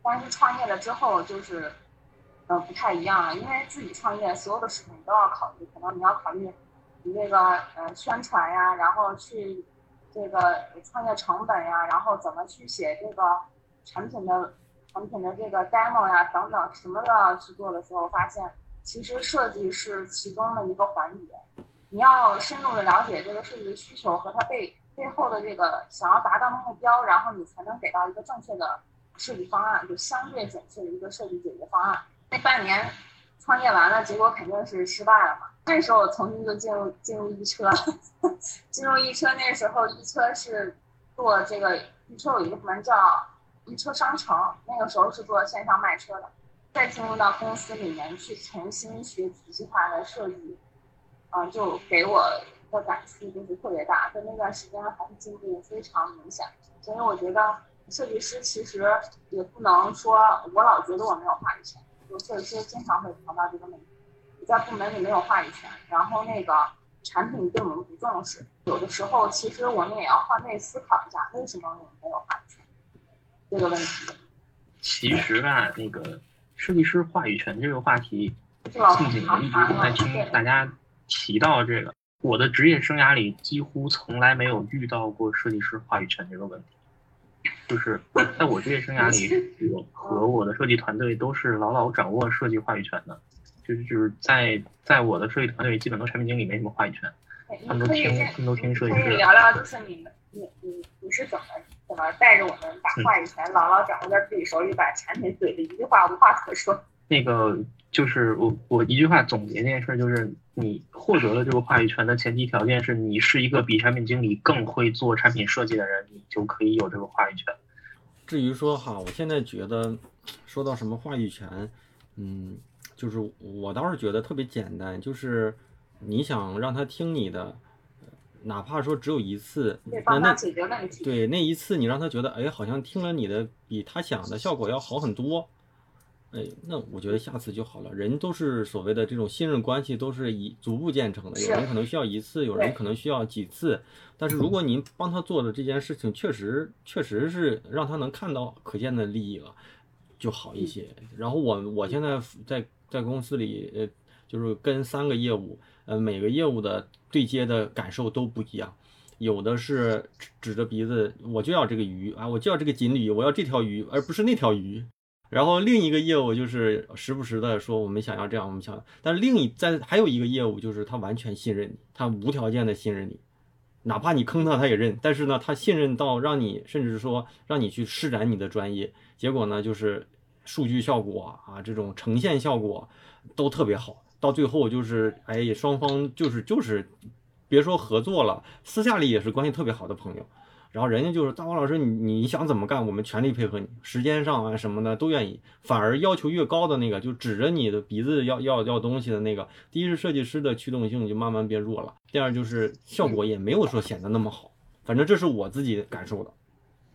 但是创业了之后，就是呃不太一样了，因为自己创业，所有的事情都要考虑，可能你要考虑你这个呃宣传呀，然后去这个创业成本呀，然后怎么去写这个产品的产品的这个 demo 呀等等，什么都要去做的时候，发现其实设计是其中的一个环节。你要深入的了解这个设计的需求和它背背后的这个想要达到的目标，然后你才能给到一个正确的设计方案，就相对准确的一个设计解决方案。那半年创业完了，结果肯定是失败了嘛。那时候我重新就进入进入一车，进入一车那时候一车是做这个一车有一个部门叫一车商城，那个时候是做线上卖车的。再进入到公司里面去重新学体系化的设计。嗯，就给我的感触就是特别大，在那段时间还是进步非常明显。所以我觉得设计师其实也不能说我老觉得我没有话语权，就设计师经常会碰到这个问题，在部门里没有话语权，然后那个产品对我们不重视，有的时候其实我们也要换位思考一下，为什么我们没有话语权这个问题。其实吧，那个设计师话语权这个话题，近几年一直都在听大家。提到这个，我的职业生涯里几乎从来没有遇到过设计师话语权这个问题。就是在我职业生涯里，我和我的设计团队都是牢牢掌握设计话语权的。就是就是在在我的设计团队，基本都产品经理没什么话语权，他们都听他们都听设计师。可以聊聊，就是你们你你你是怎么怎么带着我们把话语权牢牢掌握在自己手里，把产品怼的一句话无话可说？那个就是我我一句话总结这件事，就是你获得了这个话语权的前提条件是你是一个比产品经理更会做产品设计的人，你就可以有这个话语权。至于说哈，我现在觉得说到什么话语权，嗯。就是我倒是觉得特别简单，就是你想让他听你的，哪怕说只有一次，那那对那一次你让他觉得，哎，好像听了你的比他想的效果要好很多，哎，那我觉得下次就好了。人都是所谓的这种信任关系，都是以逐步建成的。有人可能需要一次，有人可能需要几次。但是如果您帮他做的这件事情确实确实是让他能看到可见的利益了，就好一些。然后我我现在在。在公司里，呃，就是跟三个业务，呃，每个业务的对接的感受都不一样。有的是指着鼻子，我就要这个鱼啊，我就要这个锦鲤，我要这条鱼，而不是那条鱼。然后另一个业务就是时不时的说，我们想要这样，我们想。但是另一在还有一个业务就是他完全信任你，他无条件的信任你，哪怕你坑他，他也认。但是呢，他信任到让你，甚至说让你去施展你的专业，结果呢，就是。数据效果啊，这种呈现效果都特别好，到最后就是哎，双方就是就是，别说合作了，私下里也是关系特别好的朋友。然后人家就是大王老师，你你想怎么干，我们全力配合你，时间上啊什么的都愿意。反而要求越高的那个，就指着你的鼻子要要要东西的那个，第一是设计师的驱动性就慢慢变弱了，第二就是效果也没有说显得那么好。反正这是我自己感受的。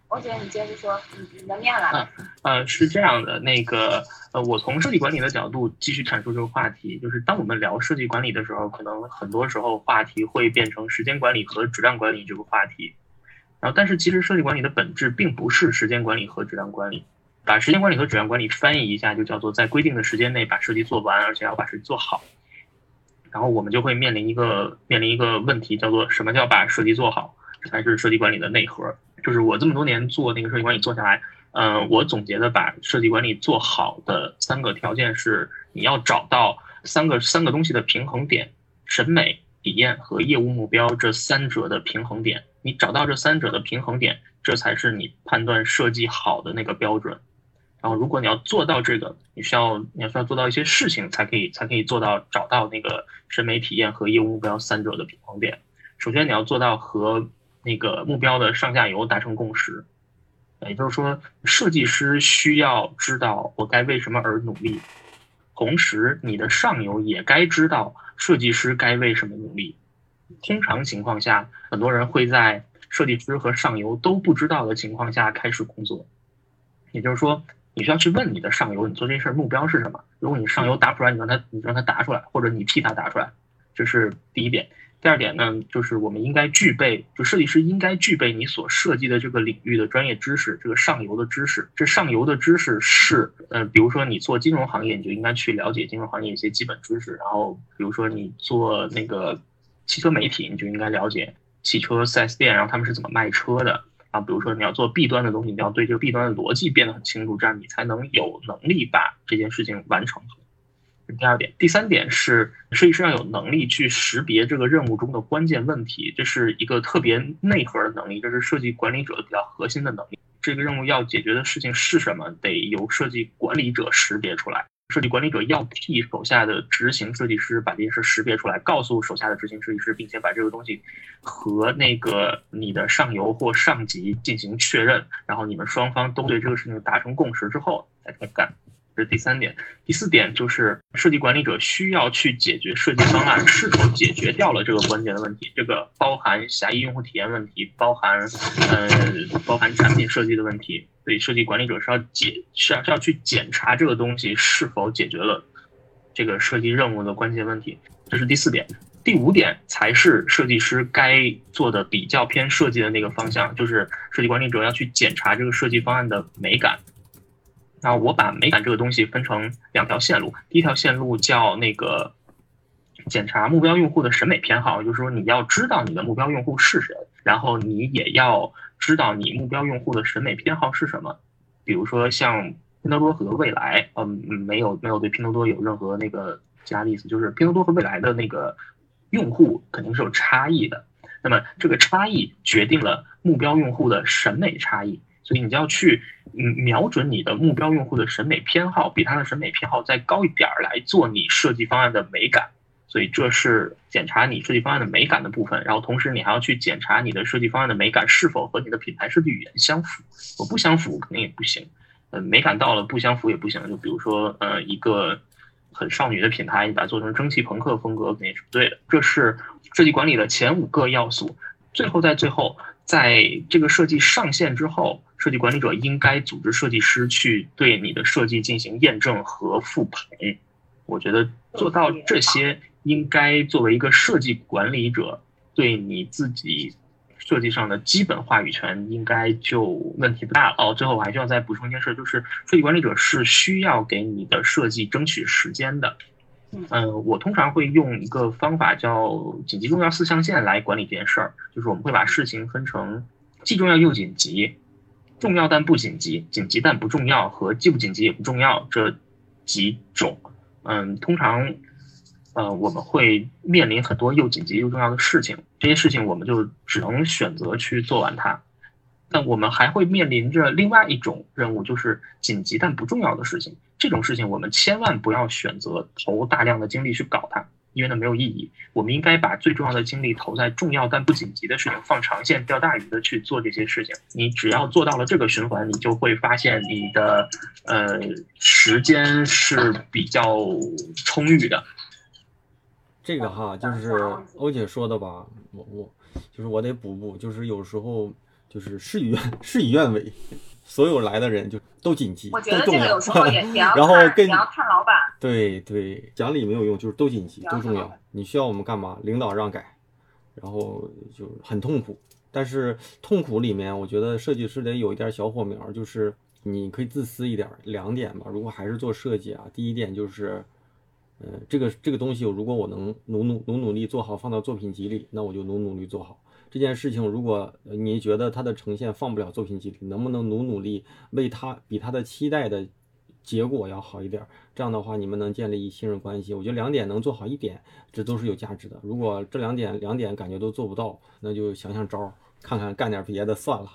我觉得你接着说，你的面来了。呃，是这样的，那个呃，我从设计管理的角度继续阐述这个话题，就是当我们聊设计管理的时候，可能很多时候话题会变成时间管理和质量管理这个话题。然后，但是其实设计管理的本质并不是时间管理和质量管理。把时间管理和质量管理翻译一下，就叫做在规定的时间内把设计做完，而且要把设计做好。然后我们就会面临一个面临一个问题，叫做什么叫把设计做好？这才是设计管理的内核。就是我这么多年做那个设计管理做下来，嗯，我总结的把设计管理做好的三个条件是：你要找到三个三个东西的平衡点，审美、体验和业务目标这三者的平衡点。你找到这三者的平衡点，这才是你判断设计好的那个标准。然后，如果你要做到这个，你需要你要需要做到一些事情，才可以才可以做到找到那个审美、体验和业务目标三者的平衡点。首先，你要做到和那个目标的上下游达成共识，也就是说，设计师需要知道我该为什么而努力，同时你的上游也该知道设计师该为什么努力。通常情况下，很多人会在设计师和上游都不知道的情况下开始工作。也就是说，你需要去问你的上游，你做这事儿目标是什么？如果你上游答不出来，你让他，你让他答出来，或者你替他答出来，这是第一点。第二点呢，就是我们应该具备，就设计师应该具备你所设计的这个领域的专业知识，这个上游的知识。这上游的知识是，呃，比如说你做金融行业，你就应该去了解金融行业一些基本知识。然后，比如说你做那个汽车媒体，你就应该了解汽车 4S 店，然后他们是怎么卖车的。啊，比如说你要做 B 端的东西，你要对这个 B 端的逻辑变得很清楚，这样你才能有能力把这件事情完成。是第二点，第三点是设计师要有能力去识别这个任务中的关键问题，这是一个特别内核的能力，这是设计管理者比较核心的能力。这个任务要解决的事情是什么，得由设计管理者识别出来。设计管理者要替手下的执行设计师把这件事识别出来，告诉手下的执行设计师，并且把这个东西和那个你的上游或上级进行确认，然后你们双方都对这个事情达成共识之后再开始干。这是第三点，第四点就是设计管理者需要去解决设计方案是否解决掉了这个关键的问题。这个包含狭义用户体验问题，包含呃包含产品设计的问题。所以设计管理者是要解是要是要去检查这个东西是否解决了这个设计任务的关键问题。这是第四点，第五点才是设计师该做的比较偏设计的那个方向，就是设计管理者要去检查这个设计方案的美感。那我把美感这个东西分成两条线路，第一条线路叫那个检查目标用户的审美偏好，就是说你要知道你的目标用户是谁，然后你也要知道你目标用户的审美偏好是什么。比如说像拼多多和未来，嗯，没有没有对拼多多有任何那个其他的意思，就是拼多多和未来的那个用户肯定是有差异的。那么这个差异决定了目标用户的审美差异，所以你就要去嗯瞄准你的目标用户的审美偏好，比他的审美偏好再高一点儿来做你设计方案的美感。所以这是检查你设计方案的美感的部分，然后同时你还要去检查你的设计方案的美感是否和你的品牌设计语言相符。我不相符肯定也不行，呃，美感到了不相符也不行。就比如说呃一个很少女的品牌，你把它做成蒸汽朋克风格肯定是不对的。这是设计管理的前五个要素。最后在最后，在这个设计上线之后，设计管理者应该组织设计师去对你的设计进行验证和复盘。我觉得做到这些。应该作为一个设计管理者，对你自己设计上的基本话语权，应该就问题不大了。哦，最后我还需要再补充一件事，就是设计管理者是需要给你的设计争取时间的。嗯，我通常会用一个方法叫紧急重要四象限来管理这件事儿，就是我们会把事情分成既重要又紧急、重要但不紧急、紧急但不重要和既不紧急也不重要这几种。嗯，通常。呃，我们会面临很多又紧急又重要的事情，这些事情我们就只能选择去做完它。但我们还会面临着另外一种任务，就是紧急但不重要的事情。这种事情我们千万不要选择投大量的精力去搞它，因为那没有意义。我们应该把最重要的精力投在重要但不紧急的事情，放长线钓大鱼的去做这些事情。你只要做到了这个循环，你就会发现你的呃时间是比较充裕的。这个哈，就是欧姐说的吧，我我就是我得补补，就是有时候就是事与愿事与愿违，所有来的人就都紧急，我觉得这个有时候也 然后跟看老板，对对，讲理没有用，就是都紧急都重要，你需要我们干嘛？领导让改，然后就很痛苦，但是痛苦里面，我觉得设计师得有一点小火苗，就是你可以自私一点，两点吧。如果还是做设计啊，第一点就是。呃，这个这个东西，如果我能努努努努力做好，放到作品集里，那我就努努力做好这件事情。如果你觉得他的呈现放不了作品集里，能不能努努力为他比他的期待的结果要好一点？这样的话，你们能建立信任关系。我觉得两点能做好一点，这都是有价值的。如果这两点两点感觉都做不到，那就想想招儿，看看干点别的算了。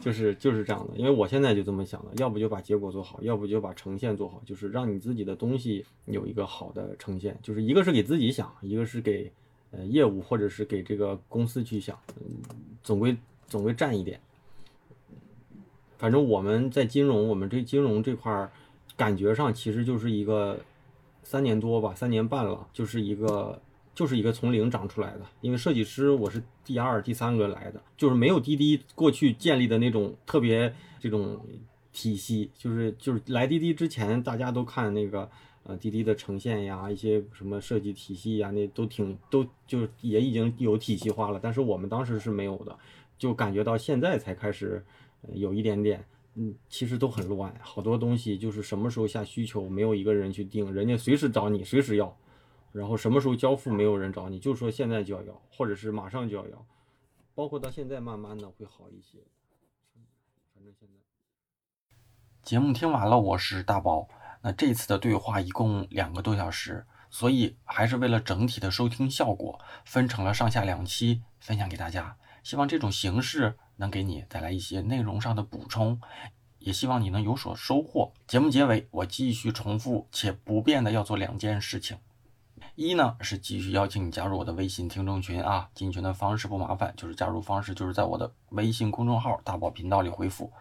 就是就是这样的，因为我现在就这么想的，要不就把结果做好，要不就把呈现做好，就是让你自己的东西有一个好的呈现。就是一个是给自己想，一个是给呃业务或者是给这个公司去想，嗯总归总归占一点。反正我们在金融，我们这金融这块儿，感觉上其实就是一个三年多吧，三年半了，就是一个。就是一个从零长出来的，因为设计师我是第二、第三个来的，就是没有滴滴过去建立的那种特别这种体系，就是就是来滴滴之前，大家都看那个呃滴滴的呈现呀，一些什么设计体系呀，那都挺都就也已经有体系化了，但是我们当时是没有的，就感觉到现在才开始有一点点，嗯，其实都很乱，好多东西就是什么时候下需求，没有一个人去定，人家随时找你，随时要。然后什么时候交付没有人找你，就说现在就要要，或者是马上就要要，包括到现在慢慢的会好一些。反正现在节目听完了，我是大宝。那这次的对话一共两个多小时，所以还是为了整体的收听效果，分成了上下两期分享给大家。希望这种形式能给你带来一些内容上的补充，也希望你能有所收获。节目结尾，我继续重复且不变的要做两件事情。一呢是继续邀请你加入我的微信听众群啊，进群的方式不麻烦，就是加入方式就是在我的微信公众号大宝频道里回复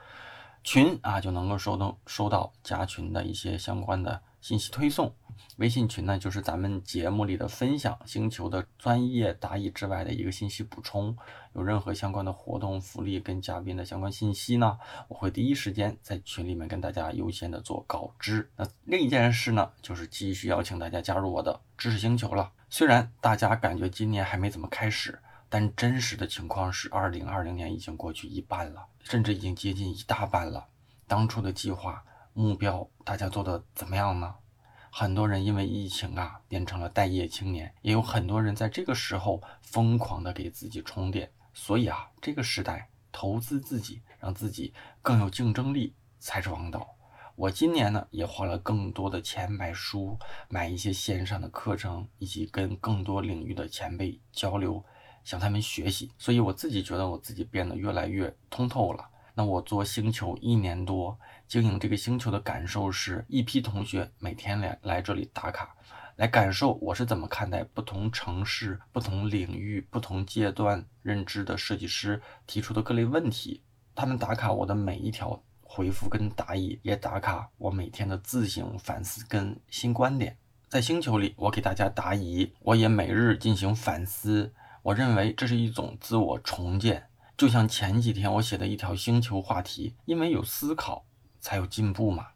群啊，就能够收到收到加群的一些相关的信息推送。微信群呢，就是咱们节目里的分享，星球的专业答疑之外的一个信息补充。有任何相关的活动福利跟嘉宾的相关信息呢，我会第一时间在群里面跟大家优先的做告知。那另一件事呢，就是继续邀请大家加入我的知识星球了。虽然大家感觉今年还没怎么开始，但真实的情况是，二零二零年已经过去一半了，甚至已经接近一大半了。当初的计划目标，大家做的怎么样呢？很多人因为疫情啊，变成了待业青年，也有很多人在这个时候疯狂的给自己充电。所以啊，这个时代投资自己，让自己更有竞争力才是王道。我今年呢也花了更多的钱买书，买一些线上的课程，以及跟更多领域的前辈交流，向他们学习。所以我自己觉得我自己变得越来越通透了。那我做星球一年多，经营这个星球的感受是一批同学每天来来这里打卡，来感受我是怎么看待不同城市、不同领域、不同阶段认知的设计师提出的各类问题。他们打卡我的每一条。回复跟答疑也打卡，我每天的自省反思跟新观点，在星球里我给大家答疑，我也每日进行反思。我认为这是一种自我重建，就像前几天我写的一条星球话题，因为有思考才有进步嘛。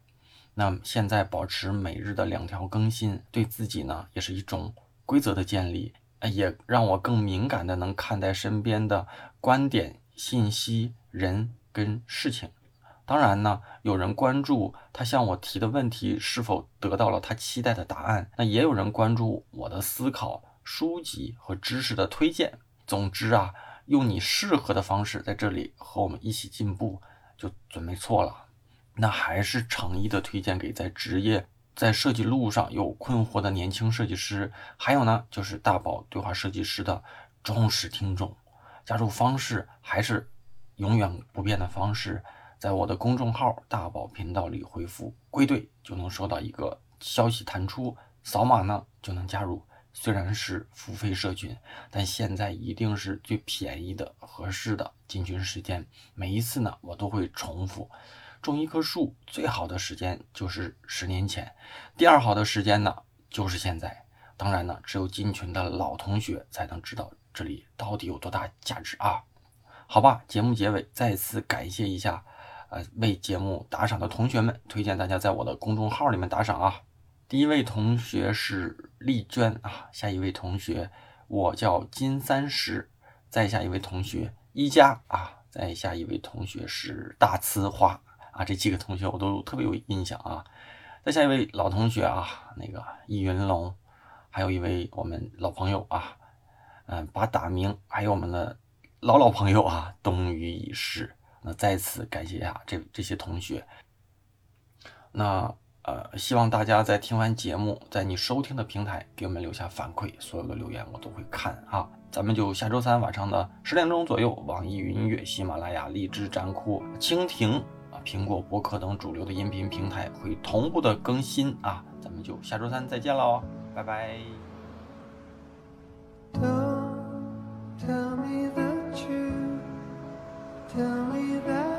那现在保持每日的两条更新，对自己呢也是一种规则的建立，也让我更敏感的能看待身边的观点、信息、人跟事情。当然呢，有人关注他向我提的问题是否得到了他期待的答案，那也有人关注我的思考、书籍和知识的推荐。总之啊，用你适合的方式在这里和我们一起进步，就准没错了。那还是诚意的推荐给在职业、在设计路上有困惑的年轻设计师，还有呢，就是大宝对话设计师的忠实听众。加入方式还是永远不变的方式。在我的公众号“大宝频道”里回复“归队”，就能收到一个消息弹出，扫码呢就能加入。虽然是付费社群，但现在一定是最便宜的、合适的进群时间。每一次呢，我都会重复：种一棵树最好的时间就是十年前，第二好的时间呢就是现在。当然呢，只有进群的老同学才能知道这里到底有多大价值啊！好吧，节目结尾再次感谢一下。呃，为节目打赏的同学们，推荐大家在我的公众号里面打赏啊。第一位同学是丽娟啊，下一位同学我叫金三十，再下一位同学一加啊，再下一位同学是大呲花啊，这几个同学我都特别有印象啊。再下一位老同学啊，那个易云龙，还有一位我们老朋友啊，嗯，把打明，还有我们的老老朋友啊，冬雨已逝。那再次感谢一下这这些同学。那呃，希望大家在听完节目，在你收听的平台给我们留下反馈，所有的留言我都会看啊。咱们就下周三晚上的十点钟左右，网易云音乐、喜马拉雅、荔枝、站酷、蜻蜓啊、苹果博客等主流的音频平台会同步的更新啊。咱们就下周三再见喽，拜拜。Tell me that you tell me that